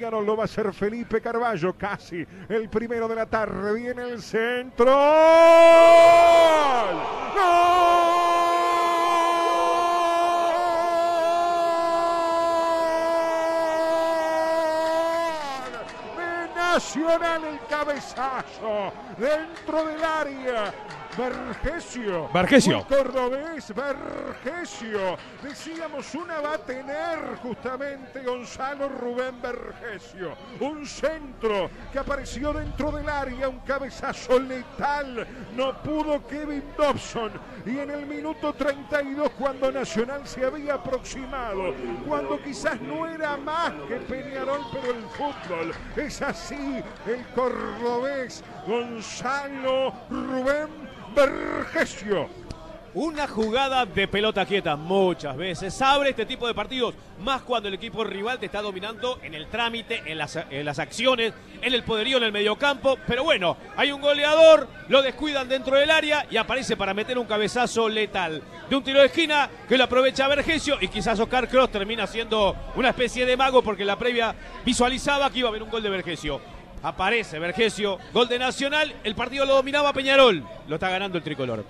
Lo va a hacer Felipe Carballo, casi el primero de la tarde. Viene el centro. ¡Gol! Nacional el cabezazo dentro del área. Vergesio. Vergesio. cordobés, Vergesio. Decíamos, una va a tener justamente Gonzalo Rubén Vergesio. Un centro que apareció dentro del área, un cabezazo letal. No pudo Kevin Dobson. Y en el minuto 32, cuando Nacional se había aproximado, cuando quizás no era más que Peñarol, pero el fútbol es así. El cordobés Gonzalo Rubén Vergesio. Una jugada de pelota quieta muchas veces abre este tipo de partidos, más cuando el equipo rival te está dominando en el trámite, en las, acciones, en el poderío en el mediocampo. Pero bueno, hay un goleador, lo descuidan dentro del área y aparece para meter un cabezazo letal de un tiro de esquina que lo aprovecha Vergesio y quizás Oscar Cross termina siendo una especie de mago porque la previa visualizaba que iba a haber un gol de Vergesio. Aparece Vergesio, gol de Nacional, el partido lo dominaba Peñarol, lo está ganando el tricolor.